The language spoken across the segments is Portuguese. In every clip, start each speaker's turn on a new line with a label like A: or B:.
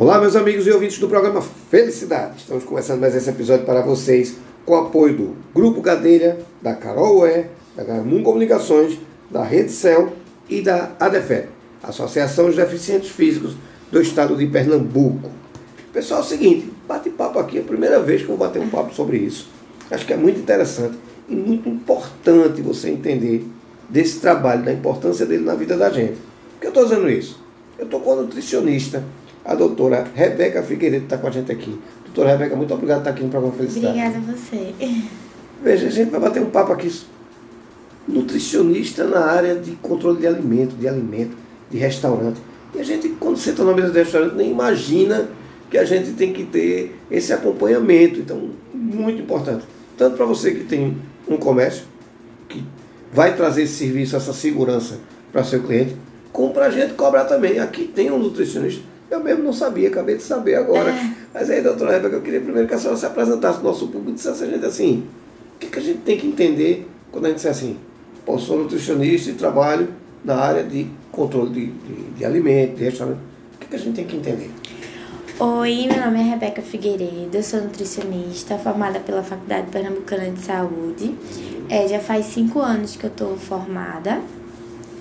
A: Olá, meus amigos e ouvintes do programa Felicidade. Estamos começando mais esse episódio para vocês com o apoio do Grupo Cadeira, da Carol Ué, da Garmum Comunicações, da Rede Cel e da ADEFE, Associação dos Deficientes Físicos do Estado de Pernambuco. Pessoal, é o seguinte, bate-papo aqui, é a primeira vez que eu vou bater um papo sobre isso. Acho que é muito interessante e muito importante você entender desse trabalho, da importância dele na vida da gente. Por que eu estou dizendo isso? Eu estou com a nutricionista, a doutora Rebeca Figueiredo, está com a gente aqui. Doutora Rebeca, muito obrigado por estar aqui no programa Felicidade.
B: Obrigada a você.
A: Veja, a gente vai bater um papo aqui. Nutricionista na área de controle de alimento, de alimento, de restaurante. E a gente, quando senta na mesa de restaurante, nem imagina que a gente tem que ter esse acompanhamento. Então, muito importante. Tanto para você que tem um comércio, que vai trazer esse serviço, essa segurança para seu cliente, como para a gente cobrar também. Aqui tem um nutricionista. Eu mesmo não sabia, acabei de saber agora.
B: É.
A: Mas aí, doutora Rebeca, eu queria primeiro que a senhora se apresentasse ao nosso público e dissesse a gente assim, o que, que a gente tem que entender quando a gente disser assim, pô, sou nutricionista e trabalho na área de controle de, de, de alimento, de restaurante. O que, que a gente tem que entender?
B: Oi, meu nome é Rebeca Figueiredo, eu sou nutricionista, formada pela Faculdade Pernambucana de Saúde. É, já faz cinco anos que eu estou formada.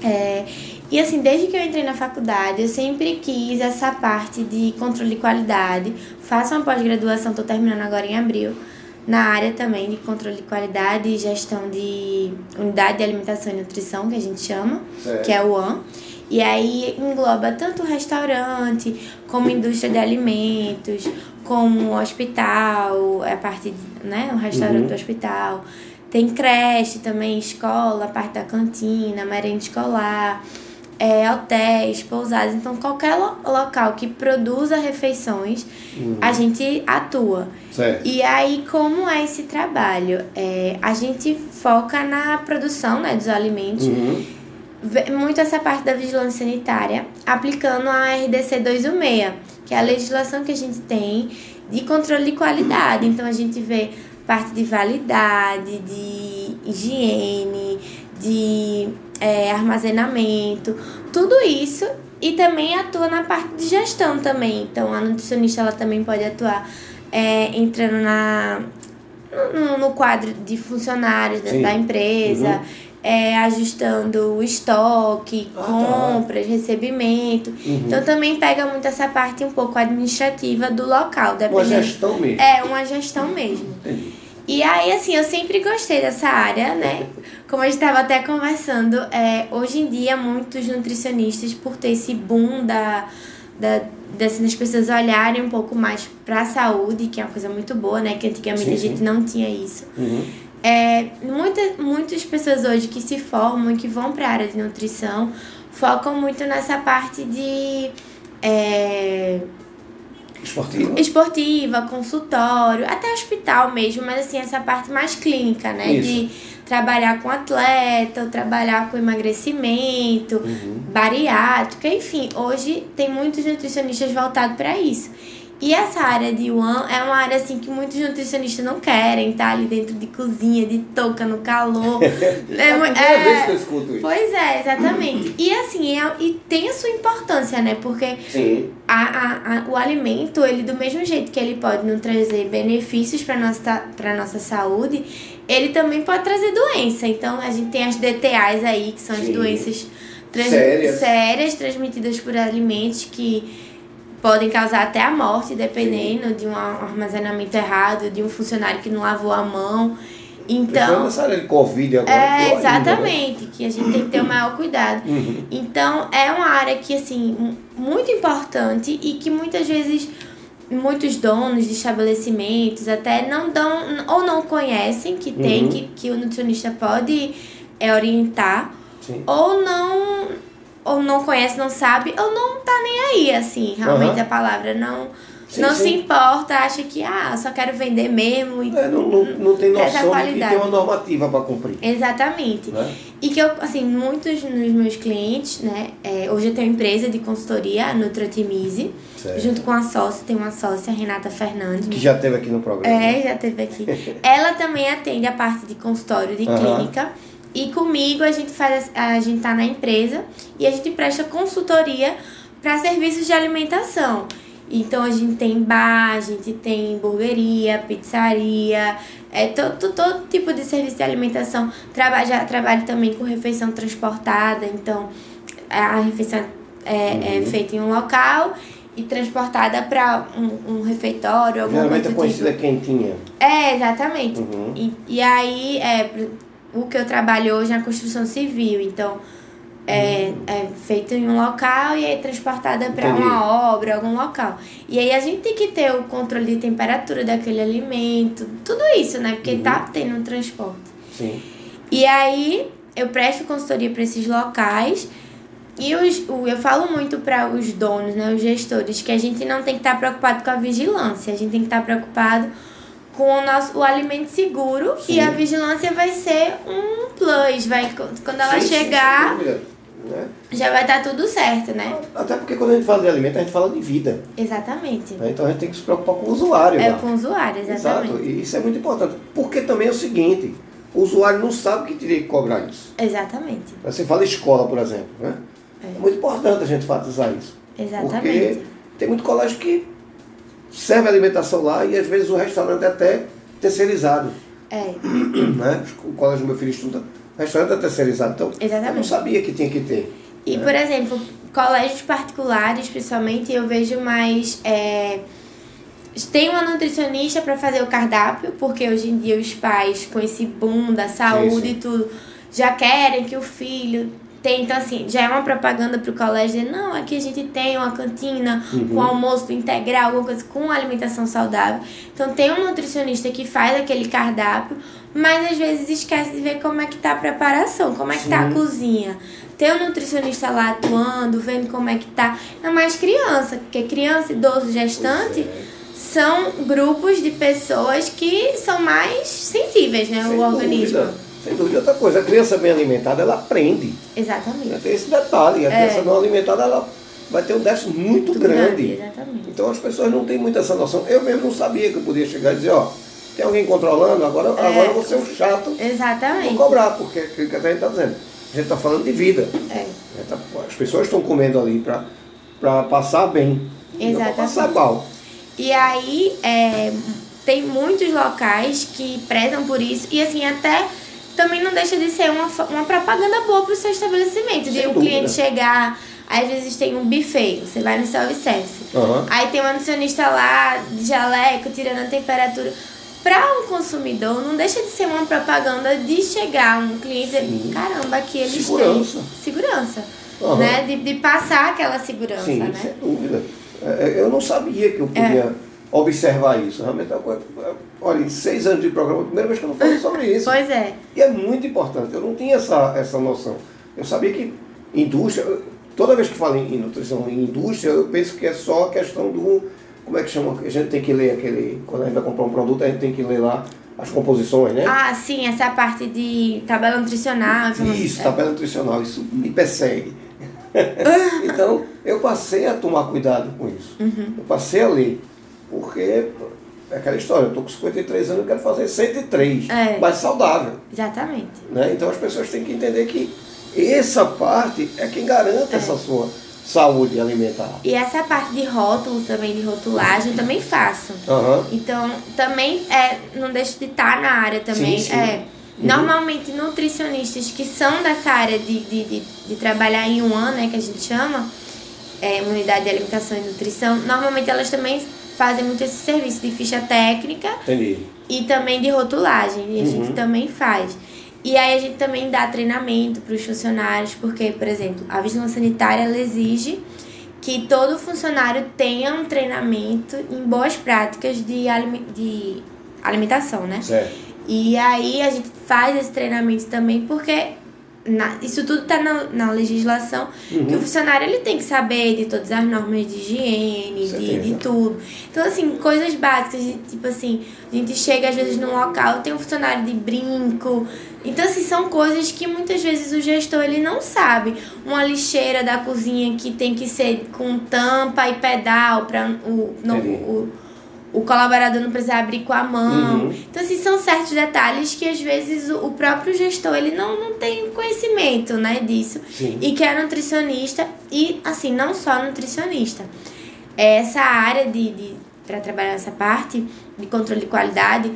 B: É, e assim, desde que eu entrei na faculdade, eu sempre quis essa parte de controle de qualidade. Faço uma pós-graduação, estou terminando agora em abril, na área também de controle de qualidade e gestão de unidade de alimentação e nutrição, que a gente chama,
A: Certo.
B: que é o AN. E aí engloba tanto restaurante, como indústria de alimentos, como hospital, a parte, de, né, o restaurante
A: Uhum.
B: do hospital. Tem creche também, escola, a parte da cantina, merenda escolar, é, hotéis, pousadas. Então, qualquer lo- local que produza refeições, a gente atua.
A: Certo.
B: E aí, como é esse trabalho? É, a gente foca na produção né, dos alimentos,
A: Uhum.
B: muito essa parte da vigilância sanitária, aplicando a RDC 216, que é a legislação que a gente tem de controle de qualidade. Então, a gente vê parte de validade, de higiene, de é, armazenamento, tudo isso. E também atua na parte de gestão também. Então, a nutricionista ela também pode atuar é, entrando na, no, no quadro de funcionários da, da empresa,
A: Uhum.
B: é, ajustando o estoque,
A: Ah, tá.
B: compras, recebimento.
A: Uhum.
B: Então também pega muito essa parte um pouco administrativa do local,
A: Uma
B: dependendo.
A: gestão mesmo.
B: É, uma gestão mesmo.
A: Entendi.
B: E aí, assim, eu sempre gostei dessa área, né? Como a gente estava até conversando, é, hoje em dia muitos nutricionistas, por ter esse boom da, da, das, das pessoas olharem um pouco mais para a saúde, que é uma coisa muito boa, né? Que antigamente
A: Sim,
B: a gente
A: sim.
B: não tinha isso.
A: Uhum.
B: É, muita, muitas pessoas hoje que se formam e que vão para a área de nutrição focam muito nessa parte de é,
A: Esportiva?
B: esportiva, consultório, até hospital mesmo, mas assim, essa parte mais clínica, né?
A: Isso.
B: De trabalhar com atleta, ou trabalhar com emagrecimento,
A: Uhum.
B: bariátrica, enfim, hoje tem muitos nutricionistas voltados para isso. E essa área de One é uma área assim que muitos nutricionistas não querem, tá ali dentro de cozinha, de touca no calor.
A: É a
B: mu-
A: primeira vez que eu escuto isso.
B: Pois é, exatamente. E assim, é, e tem a sua importância, né? Porque
A: Sim.
B: a, a, a- o alimento, ele do mesmo jeito que ele pode nos trazer benefícios para nossa para nossa saúde, ele também pode trazer doença. Então a gente tem as DTAs aí, que são as
A: Sim.
B: doenças trans-
A: Sérias.
B: sérias transmitidas por alimentos que podem causar até a morte, dependendo de um armazenamento errado, de um funcionário que não lavou a mão.
A: Então,
B: Então,
A: nessa área de Covid agora.
B: é,
A: né?
B: exatamente, que a gente tem que ter o maior cuidado.
A: Uhum.
B: Então, é uma área que, assim, mu- muito importante e que muitas vezes muitos donos de estabelecimentos até não dão ou não conhecem que tem,
A: Uhum.
B: que, que o nutricionista pode é, orientar,
A: Sim.
B: ou não ou não conhece, não sabe, ou não tá nem aí, assim, realmente
A: Aham.
B: a palavra não
A: Sim,
B: não
A: sim.
B: se importa, acha que ah, só quero vender mesmo e
A: É, não, não, não tem noção de que tem uma normativa para cumprir.
B: Exatamente.
A: Né?
B: E que eu, assim, muitos dos meus clientes, né? é, hoje eu tenho uma empresa de consultoria, a Nutrotimize,
A: Certo.
B: junto com a sócia, tem uma sócia, Renata Fernandes.
A: Que já teve aqui no programa.
B: É, já teve aqui. Ela também atende a parte de consultório de
A: Aham.
B: clínica. E comigo a gente faz, a gente tá na empresa e a gente presta consultoria para serviços de alimentação. Então a gente tem bar, a gente tem hamburgueria, pizzaria, é, todo, todo tipo de serviço de alimentação. Trabalho, já trabalho também com refeição transportada, então a refeição é, é feita em um local e transportada para um, um refeitório, alguma
A: Geralmente
B: coisa
A: é
B: do
A: conhecida
B: tipo.
A: quentinha.
B: É, exatamente.
A: Uhum.
B: E, e aí, é, o que eu trabalho hoje é na construção civil, então é, é feito em um local e é transportada para uma obra, algum local. E aí a gente tem que ter o controle de temperatura daquele alimento, tudo isso, né? Porque tá tendo um transporte.
A: Sim.
B: E aí eu presto consultoria para esses locais e os, eu falo muito para os donos, né, os gestores, que a gente não tem que estar preocupado com a vigilância, a gente tem que estar preocupado com o nosso o alimento seguro
A: Sim.
B: e a vigilância vai ser um plus, vai quando ela
A: Sim, sim,
B: chegar
A: sem dúvida, né?
B: já vai estar tudo certo, né?
A: Até porque quando a gente fala de alimento, a gente fala de vida.
B: Exatamente.
A: né? Então a gente tem que se preocupar com o usuário.
B: É
A: lá.
B: com o usuário, exatamente.
A: Exato. E isso é muito importante. Porque também é o seguinte, o usuário não sabe que teria que cobrar isso.
B: Exatamente.
A: Você fala escola, por exemplo, né?
B: É.
A: É muito importante a gente enfatizar isso.
B: Exatamente.
A: Porque tem muito colégio que serve alimentação lá e às vezes o restaurante é até terceirizado.
B: É,
A: Né? O colégio do meu filho estuda, o restaurante é terceirizado. Então, eu não
B: Exatamente.
A: sabia que tinha que ter.
B: E, por exemplo, colégios particulares, principalmente, eu vejo mais. É, tem uma nutricionista para fazer o cardápio, porque hoje em dia os pais, com esse boom da saúde
A: sim.
B: e tudo, já querem que o filho tenha. Então, assim, já é uma propaganda para o colégio dizer: não, aqui a gente tem uma cantina com almoço integral, alguma coisa com alimentação saudável. Então, tem um nutricionista que faz aquele cardápio, mas às vezes esquece de ver como é que tá a preparação, como é que tá a cozinha. Ter um nutricionista lá atuando, vendo como é que tá. É mais criança, porque criança, idoso, gestante
A: é.
B: são grupos de pessoas que são mais sensíveis, né?
A: Sem
B: o organismo.
A: Dúvida, sem dúvida. Outra coisa, a criança bem alimentada, ela aprende.
B: Exatamente.
A: Tem esse detalhe. A
B: É.
A: criança não alimentada, ela vai ter um déficit muito,
B: Muito
A: grande.
B: Exatamente.
A: Então as pessoas não têm muito essa noção. Eu mesmo não sabia que eu podia chegar e dizer, ó, tem alguém controlando, agora, agora eu vou ser um chato
B: Exatamente.
A: vou cobrar, porque é aquilo que a gente está dizendo. A gente está falando de vida.
B: É.
A: né? Tá- As pessoas estão comendo ali para passar bem. Não para
B: Exatamente.
A: passar mal.
B: E aí, é, tem muitos locais que prezam por isso. E assim, até também não deixa de ser uma, uma propaganda boa para o seu estabelecimento. De
A: Sem
B: um
A: dúvida.
B: cliente chegar, às vezes tem um buffet, você vai no self-service.
A: Aham.
B: Aí tem uma nutricionista lá, de jaleco, tirando a temperatura. Para um consumidor, não deixa de ser uma propaganda de chegar um cliente e dizer, caramba, aqui eles
A: Segurança.
B: têm segurança.
A: Aham.
B: Né? De, de passar aquela segurança,
A: Sim,
B: né?
A: sem dúvida. É, Eu não sabia que eu podia observar isso. Realmente é uma coisa. Olha, em seis anos de programa, é a primeira vez que eu não falo sobre isso.
B: Pois é.
A: E é muito importante. Eu não tinha essa, essa noção. Eu sabia que indústria, toda vez que falo em nutrição em indústria, eu penso que é só a questão do. Como é que chama? A gente tem que ler aquele. Quando a gente vai comprar um produto, a gente tem que ler lá as composições, né?
B: Ah, sim, essa parte de tabela nutricional.
A: Isso, tabela nutricional, isso me persegue. então, eu passei a tomar cuidado com isso.
B: Uhum.
A: Eu passei a ler. Porque é aquela história, eu estou com 53 anos, eu quero fazer 103,
B: É.
A: mas saudável.
B: Exatamente.
A: Né? Então as pessoas têm que entender que essa parte é quem garante
B: É.
A: essa sua saúde alimentar.
B: E essa parte de rótulo também, de rotulagem, eu também faço.
A: Aham.
B: Então, também é, não deixo de estar na área também.
A: Sim, sim.
B: É, Normalmente, nutricionistas que são dessa área de, de, de, de trabalhar em um ano, né, que a gente chama, é, de alimentação e nutrição, normalmente elas também fazem muito esse serviço de ficha técnica
A: Entendi.
B: e também de rotulagem. E a gente também faz. E aí a gente também dá treinamento para os funcionários, porque, por exemplo, a vigilância sanitária ela exige que todo funcionário tenha um treinamento em boas práticas de, alime- de alimentação, né?
A: Certo.
B: E aí a gente faz esse treinamento também porque na- isso tudo está na, na legislação que o funcionário ele tem que saber de todas as normas de higiene, de, de tudo. Então, assim, coisas básicas, de, tipo assim, a gente chega às vezes num local, tem um funcionário de brinco. Então, assim, são coisas que muitas vezes o gestor ele não sabe. Uma lixeira da cozinha que tem que ser com tampa e pedal para o,
A: Entendi.
B: o, o colaborador não precisar abrir com a mão.
A: Uhum.
B: Então, assim, são certos detalhes que às vezes o, o próprio gestor ele não, não tem conhecimento, né, disso.
A: Sim.
B: E que é nutricionista e, assim, não só nutricionista. essa área de, de para trabalhar nessa parte de controle de qualidade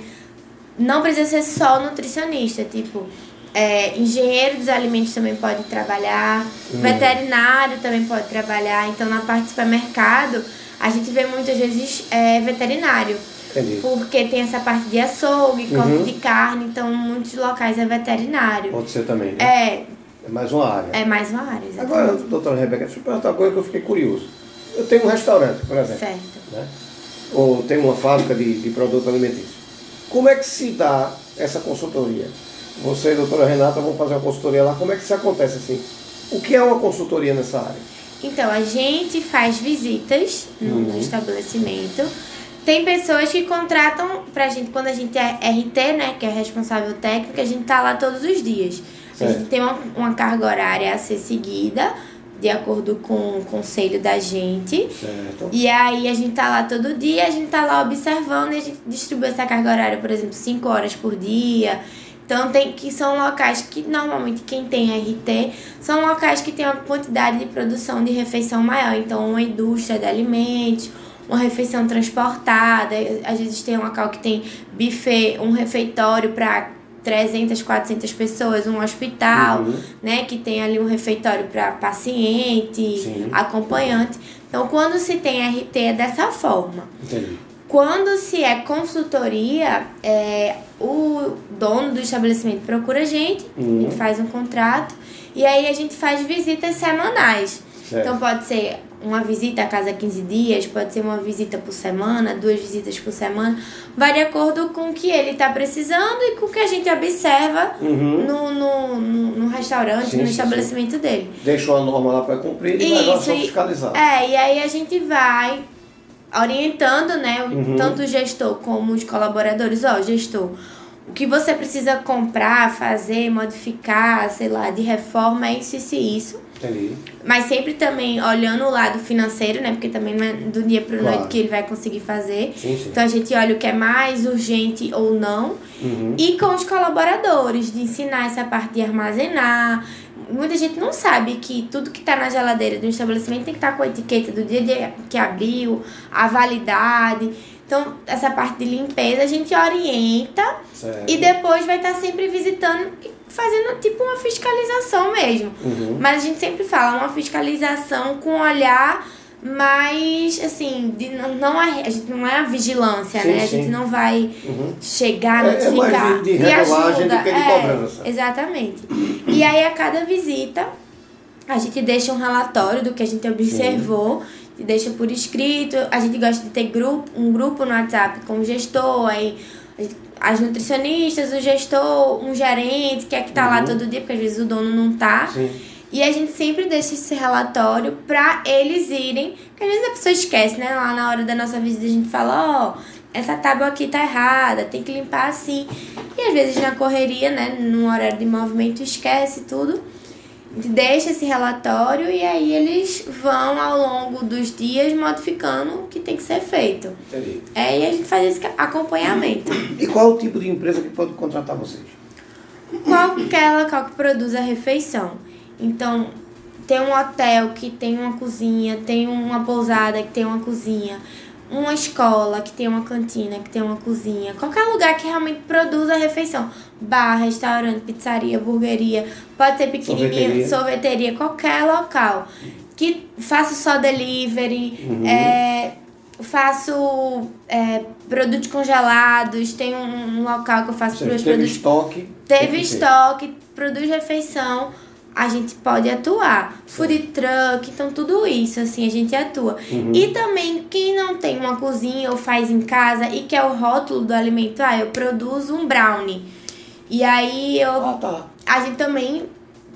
B: não precisa ser só nutricionista, tipo, é, engenheiro dos alimentos também pode trabalhar, hum. veterinário também pode trabalhar. Então, na parte de supermercado, a gente vê muitas vezes é, veterinário. Entendi. Porque tem essa parte de açougue, corte uhum. de carne, então muitos locais é veterinário.
A: Pode ser também, né?
B: É.
A: É mais uma área.
B: É mais uma área, exatamente.
A: Agora, doutora Rebeca, deixa eu perguntar uma coisa que eu fiquei curioso. Eu tenho um restaurante, por exemplo.
B: Certo.
A: Né? Ou tenho uma fábrica de, de produtos alimentícios. Como é que se dá essa consultoria? Você e a doutora Renata vão fazer uma consultoria lá. Como é que isso acontece assim? O que é uma consultoria nessa área?
B: Então, a gente faz visitas no, uhum. estabelecimento. Tem pessoas que contratam pra gente, quando a gente é RT, né, que é responsável técnico, a gente tá lá todos os dias. Certo. A gente tem uma, uma carga horária a ser seguida, de acordo com o conselho da gente.
A: Certo.
B: E aí a gente tá lá todo dia, a gente tá lá observando e a gente distribui essa carga horária, por exemplo, 5 horas por dia. Então tem que são locais que normalmente quem tem RT são locais que tem uma quantidade de produção de refeição maior. Então uma indústria de alimentos, uma refeição transportada, às vezes tem um local que tem buffet, um refeitório para 300, 400 pessoas, um hospital, uhum. né, que tem ali um refeitório para paciente, Sim. acompanhante. Então, quando se tem RT é dessa forma.
A: Entendi.
B: Quando se é consultoria, é, o dono do estabelecimento procura a gente, uhum. a gente faz um contrato e aí a gente faz visitas semanais. Certo. Então pode ser uma visita a cada 15 dias, pode ser uma visita por semana, duas visitas por semana, vai de acordo com o que ele está precisando e com o que a gente observa uhum. no, no, no, no, restaurante, sim, no sim, estabelecimento sim. dele.
A: Deixa uma norma lá para cumprir e Isso, vai só fiscalizar.
B: É, e aí a gente vai orientando, né, uhum. tanto o gestor como os colaboradores, ó, gestor, o que você precisa comprar, fazer, modificar, sei lá, de reforma é isso, isso e isso.
A: Entendi.
B: Mas sempre também olhando o lado financeiro, né? Porque também não é do dia para claro. noite que ele vai conseguir fazer.
A: Sim, sim.
B: Então a gente olha o que é mais urgente ou não.
A: Uhum.
B: E com os colaboradores, de ensinar essa parte de armazenar, muita gente não sabe que tudo que está na geladeira do estabelecimento tem que estar tá com a etiqueta do dia que abriu, a validade. Então, essa parte de limpeza a gente orienta
A: certo.
B: e depois vai estar tá sempre visitando e fazendo tipo uma fiscalização mesmo.
A: Uhum.
B: Mas a gente sempre fala uma fiscalização com olhar mas assim, de, não, não, é, a gente não é a vigilância,
A: sim,
B: né? A
A: sim.
B: gente não vai
A: uhum.
B: chegar, notificar.
A: É, é de, de regulagem do que de é, cobrança.
B: Exatamente. E aí a cada visita a gente deixa um relatório do que a gente observou, sim. deixa por escrito. A gente gosta de ter grupo, um grupo no WhatsApp com o gestor, aí as nutricionistas, o gestor, um gerente, que é que tá uhum. lá todo dia, porque às vezes o dono não tá.
A: Sim.
B: E a gente sempre deixa esse relatório para eles irem, porque às vezes a pessoa esquece, né? Lá na hora da nossa visita a gente fala, ó, oh, essa tábua aqui tá errada, tem que limpar assim. E às vezes na correria, né, num horário de movimento, esquece tudo. A gente deixa esse relatório e aí eles vão ao longo dos dias modificando o que tem que ser feito.
A: Entendi.
B: É, e a gente faz esse acompanhamento.
A: E qual o tipo de empresa que pode contratar vocês?
B: Qualquer local que produza refeição. Então, tem um hotel que tem uma cozinha, tem uma pousada que tem uma cozinha, uma escola que tem uma cantina, que tem uma cozinha, qualquer lugar que realmente produza refeição. Bar, restaurante, pizzaria, burgueria, pode ser pequenininha, sorveteria, sorveteria qualquer local. Que faça só delivery, uhum. é, faço é, produtos congelados, tem um, um local que eu faço
A: Você produtos. estoque.
B: Teve estoque, produz refeição a gente pode atuar. Food truck, então tudo isso, assim, a gente atua.
A: Uhum.
B: E também, quem não tem uma cozinha ou faz em casa e quer o rótulo do alimento, ah, eu produzo um brownie. E aí eu.
A: Ah, tá.
B: A gente também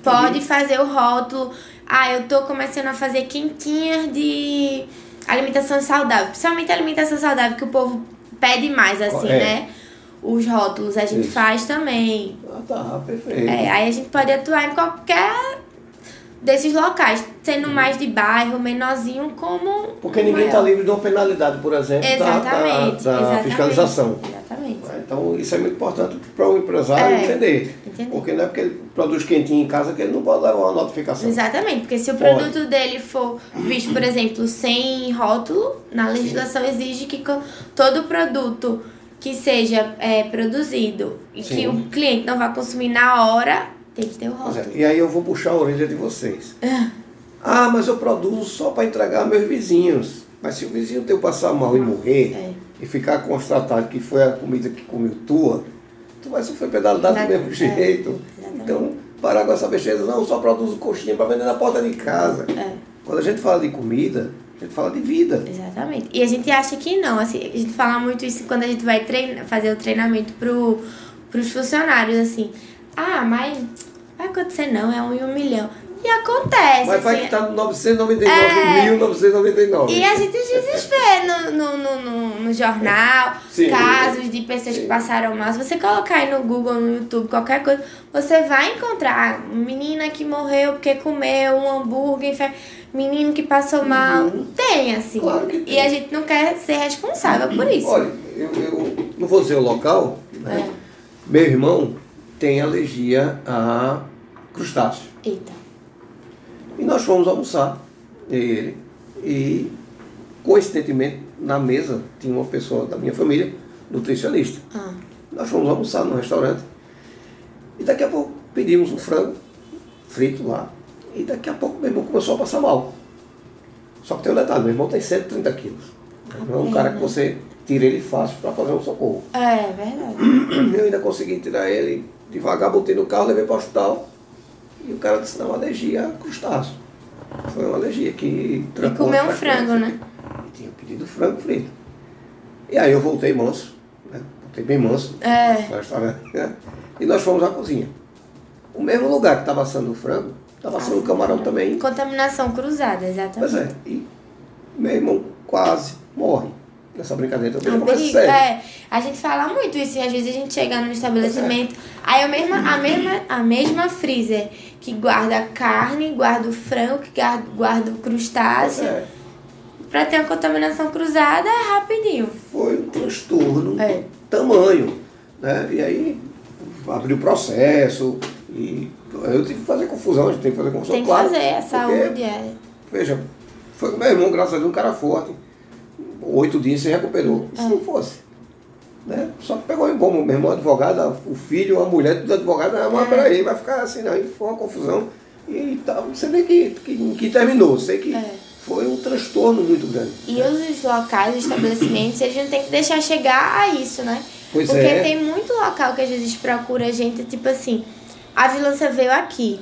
B: pode uhum. fazer o rótulo. Ah, eu tô começando a fazer quentinhas de alimentação saudável. Principalmente alimentação saudável, que o povo pede mais, assim, é. né? Os rótulos a gente Isso. faz também.
A: Ah, tá, perfeito.
B: É, aí a gente pode atuar em qualquer desses locais, sendo mais de bairro, menorzinho, como.
A: Porque ninguém está livre de uma penalidade, por exemplo,
B: exatamente,
A: da, da, da
B: exatamente,
A: fiscalização.
B: Exatamente.
A: Então isso é muito importante para o empresário
B: É,
A: entender.
B: entender.
A: Porque não é porque ele produz quentinho em casa que ele não pode levar uma notificação.
B: Exatamente, porque se o
A: Pode.
B: produto dele for visto, por exemplo, sem rótulo, na legislação exige que todo produto que seja é, produzido e que
A: Sim.
B: o cliente não vá consumir na hora, tem que ter o
A: é,
B: rótulo.
A: E aí eu vou puxar a orelha de vocês. Ah, mas eu produzo só para entregar meus vizinhos. Mas se o vizinho teu passar mal e morrer
B: É.
A: e ficar constatado que foi a comida que comeu tua, tu vai sofrer pedalada do mesmo
B: É,
A: jeito. Então, parar com essa besteira, não, eu só produzo coxinha para vender na porta de casa.
B: É.
A: Quando a gente fala de comida, a gente fala de vida.
B: Exatamente. E a gente acha que não, assim, a gente fala muito isso quando a gente vai treina, fazer o treinamento pro, pros funcionários, assim. Ah, mas vai acontecer não, é um em um milhão. E acontece,
A: Mas vai
B: assim,
A: que tá no 999,
B: É.
A: 1999.
B: E a gente vê no, no, no, no, jornal
A: Sim.
B: casos de pessoas que passaram mal. Se você colocar aí no Google, no YouTube, qualquer coisa, você vai encontrar menina que morreu porque comeu um hambúrguer, enfe- menino que passou mal. Tem, assim.
A: Uhum. Claro que
B: E
A: tem.
B: a gente não quer ser responsável por isso.
A: Olha, eu, eu não vou dizer o local, né?
B: É.
A: Meu irmão tem alergia a crustáceo.
B: Eita.
A: E nós fomos almoçar, eu e ele. E, coincidentemente, na mesa tinha uma pessoa da minha família, nutricionista.
B: Ah,
A: Nós fomos almoçar no restaurante. E daqui a pouco pedimos um frango frito lá. E daqui a pouco meu irmão começou a passar mal. Só que tem um detalhe, meu irmão tem 130 quilos. Não é um cara que você tira ele fácil para fazer um socorro.
B: é verdade.
A: Eu ainda consegui tirar ele devagar, botei no carro, levei para o hospital. E o cara disse, não, alergia a crustáceo. Foi uma alergia que
B: E
A: a
B: um frango, né?
A: E tinha pedido frango frito. E aí eu voltei manso, né? Voltei bem manso
B: É.
A: né? E nós fomos à cozinha. O mesmo lugar que estava assando o frango, estava assando o camarão também.
B: Contaminação cruzada,
A: Pois
B: exatamente.
A: é. E meu irmão quase morre nessa brincadeira.
B: É
A: Também começa
B: perigo. É, a gente fala muito isso, e às vezes a gente chega no estabelecimento, aí a mesma, a mesma, a mesma freezer que guarda a carne, guarda o frango, que guarda, guarda o crustáceo,
A: é.
B: pra ter uma contaminação cruzada é rapidinho.
A: Foi um transtorno
B: É.
A: tamanho. Né? E aí abriu o processo. E eu tive que fazer confusão, a gente tem que fazer confusão.
B: Tem que
A: claro,
B: fazer, a
A: porque,
B: saúde é.
A: Veja, foi com meu irmão, graças a Deus, um cara forte. Oito dias se recuperou. E se não fosse? Né? Só que pegou em bom, meu irmão é advogado, o filho, a mulher, tudo advogado, ah, mas peraí, vai ficar assim, não. E foi uma confusão. E tal, você vê que, que, que terminou, sei que
B: É.
A: foi um transtorno muito grande.
B: E os locais, os estabelecimentos, eles não tem que deixar chegar a isso, né?
A: Pois
B: Porque
A: é.
B: tem muito local que às vezes procura a gente, tipo assim, a vigilância veio aqui.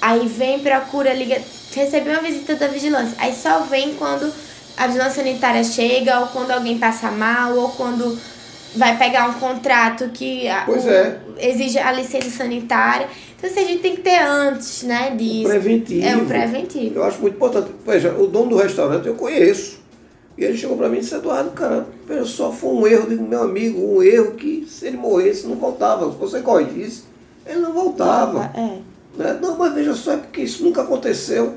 B: Aí vem, procura, liga, recebeu uma visita da vigilância. Aí só vem quando a vigilância sanitária chega, ou quando alguém passa mal, ou quando vai pegar um contrato que o-
A: é.
B: exige a licença sanitária. Então, assim, a gente tem que ter antes, né, disso.
A: preventivo.
B: É o preventivo.
A: Eu acho muito importante. Veja, o dono do restaurante eu conheço. E ele chegou para mim e disse, Eduardo, cara, veja só, foi um erro do meu amigo, um erro que se ele morresse não voltava. Se você corrigisse, ele não voltava.
B: É.
A: Né? Não, mas veja só, é porque isso nunca aconteceu.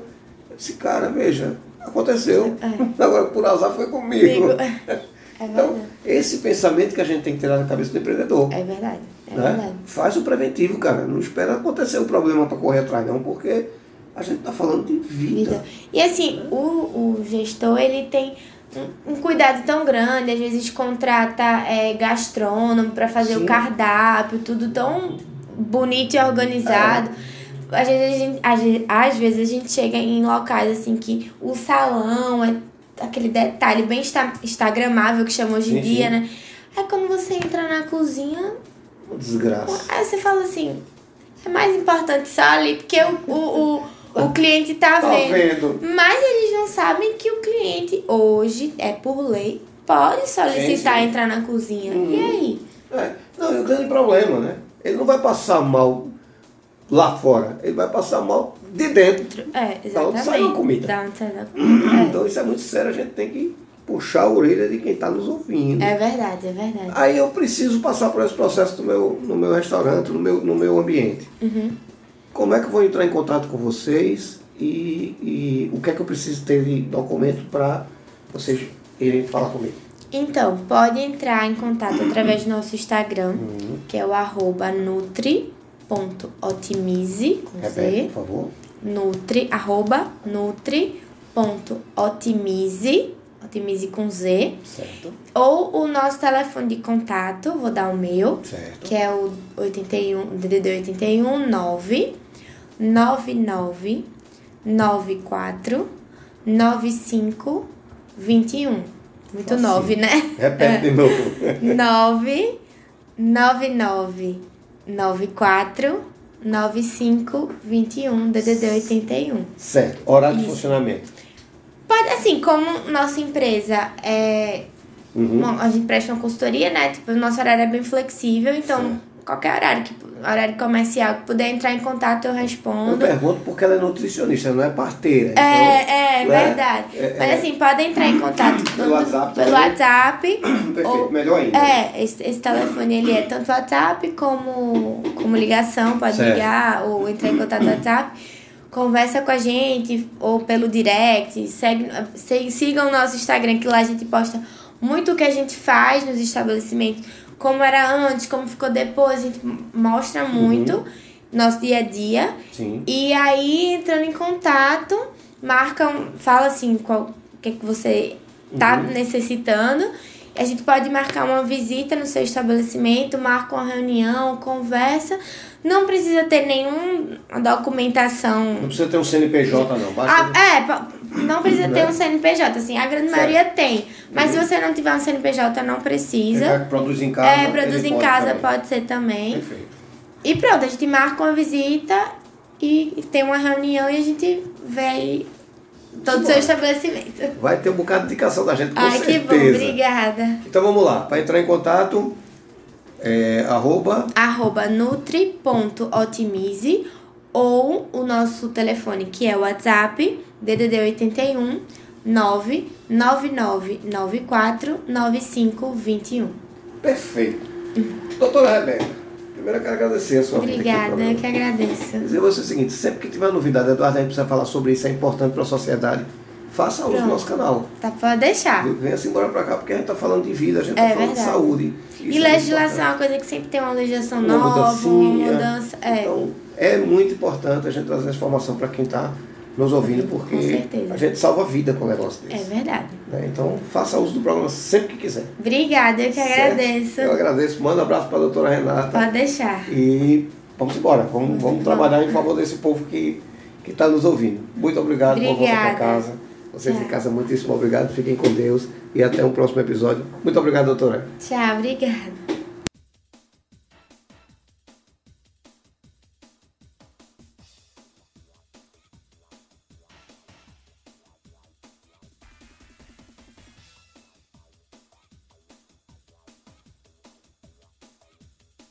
A: Esse cara, veja, aconteceu. Agora, por azar, foi comigo.
B: Comigo. É
A: Então, esse pensamento que a gente tem que tirar da cabeça do empreendedor.
B: É verdade. É
A: né?
B: verdade.
A: Faz o preventivo, cara. Não espera acontecer o problema para correr atrás, não, porque a gente está falando de vida.
B: vida. E assim, o, o gestor, ele tem um, um cuidado tão grande, às vezes contrata é, gastrônomo para fazer
A: Sim.
B: o cardápio, tudo tão bonito e organizado. Às vezes, a gente, às, ve- às vezes a gente chega em locais assim que o salão é aquele detalhe bem insta, instagramável que chama hoje em dia,
A: sim.
B: né? Aí quando você entra na cozinha,
A: desgraça.
B: Aí você fala assim, é mais importante só ali, porque o, o, o, o cliente tá,
A: Tá
B: vendo.
A: vendo.
B: Mas eles não sabem que o cliente hoje, é por lei, pode solicitar
A: Sim, sim.
B: entrar na cozinha.
A: Uhum.
B: E aí?
A: É. Não, e o grande problema, né? Ele não vai passar mal lá fora, ele vai passar mal de dentro.
B: É,
A: Da onde
B: exatamente.
A: saiu a comida.
B: Da onde saiu a comida.
A: Então isso é muito sério, a gente tem que puxar a orelha de quem está nos ouvindo.
B: É. verdade, é verdade.
A: Aí eu preciso passar por esse processo no meu, no meu restaurante, no meu, no meu ambiente.
B: Uhum.
A: Como é que eu vou entrar em contato com vocês e, e o que é que eu preciso ter de documento para vocês irem falar comigo?
B: Então, pode entrar em contato através do nosso Instagram,
A: Uhum.
B: que é o arroba nutri.otimize, com
A: Repete,
B: Z,
A: por favor.
B: nutri, arroba nutri.otimize, otimize com Z,
A: Certo.
B: ou o nosso telefone de contato, vou dar o meu,
A: Certo.
B: que é o 81, DDD 81 9 99 94 95 21. Muito
A: Facinho.
B: 9, né?
A: Repete de novo.
B: 9 99 94 95 21 DDD 81.
A: Certo. Horário de
B: Isso.
A: funcionamento.
B: Pode, assim, como nossa empresa é.
A: Uhum.
B: Bom, a gente presta uma consultoria, né? Tipo, o nosso horário é bem flexível, então
A: Certo.
B: Qualquer horário, que, horário comercial que puder entrar em contato, eu
A: Eu
B: respondo.
A: pergunto porque ela é nutricionista, não é parteira.
B: É,
A: então,
B: é,
A: né?
B: verdade.
A: É,
B: Mas
A: é.
B: assim, podem entrar em contato
A: Pelo WhatsApp
B: pelo. WhatsApp.
A: Perfeito,
B: ou-
A: melhor ainda.
B: É, esse, esse telefone ele é tanto WhatsApp como, como ligação, pode
A: Certo.
B: ligar ou entrar em contato no WhatsApp. Conversa com a gente ou pelo direct, segue, se- sigam o nosso Instagram, que lá a gente posta muito o que a gente faz nos estabelecimentos, como era antes, como ficou depois, a gente mostra muito nosso dia a dia.
A: Sim.
B: E aí, entrando em contato, marca, um- fala assim, qual, o que, que você tá necessitando. A gente pode marcar uma visita no seu estabelecimento, marca uma reunião, conversa. Não precisa ter nenhuma documentação.
A: Não precisa ter um CNPJ, não. Basta.
B: Ah, é, não precisa ter
A: Né?
B: um CNPJ, assim, a grande
A: Certo.
B: maioria tem. Mas se você não tiver um CNPJ, não precisa.
A: que produz em casa.
B: É, produz em
A: pode
B: casa,
A: também.
B: pode ser também.
A: Perfeito.
B: E pronto, a gente marca uma visita e tem uma reunião e a gente vê aí todo o seu estabelecimento.
A: Vai ter um bocado de indicação da gente, com
B: Ai, que bom,
A: certeza.
B: obrigada.
A: Então vamos lá. Para entrar em contato, é, arroba
B: Arroba nutri.otimize ou o nosso telefone que é o WhatsApp DDD 81 99994 9521.
A: Perfeito. Doutora Rebeca, primeiro eu quero agradecer a sua
B: Obrigada, eu que agradeço.
A: Dizer você o seguinte, sempre que tiver novidade, Eduardo, a gente precisa falar sobre isso, é importante para a sociedade. Faça uso do nosso canal.
B: Tá, pode deixar.
A: Venha-se embora para cá, porque a gente está falando de vida, a gente
B: É
A: está falando
B: verdade.
A: de saúde.
B: E
A: é
B: legislação é uma coisa que sempre tem uma legislação
A: Uma
B: nova, uma mudança. É.
A: É muito importante a gente trazer essa informação para quem está nos ouvindo, porque a gente salva a vida com um negócio
B: É
A: desse.
B: verdade.
A: né? Então, faça uso do programa sempre que quiser.
B: Obrigada, eu que
A: Certo?
B: agradeço.
A: Eu agradeço. Manda um abraço para a doutora Renata.
B: Pode deixar.
A: E vamos embora. Vamos, vamos trabalhar em favor desse povo que está nos ouvindo. Muito obrigado por volta para
B: Obrigada.
A: casa. Vocês em
B: Tchau.
A: casa, muitíssimo obrigado. Fiquem com Deus. E até um próximo episódio. Muito obrigado, doutora.
B: Tchau, obrigada.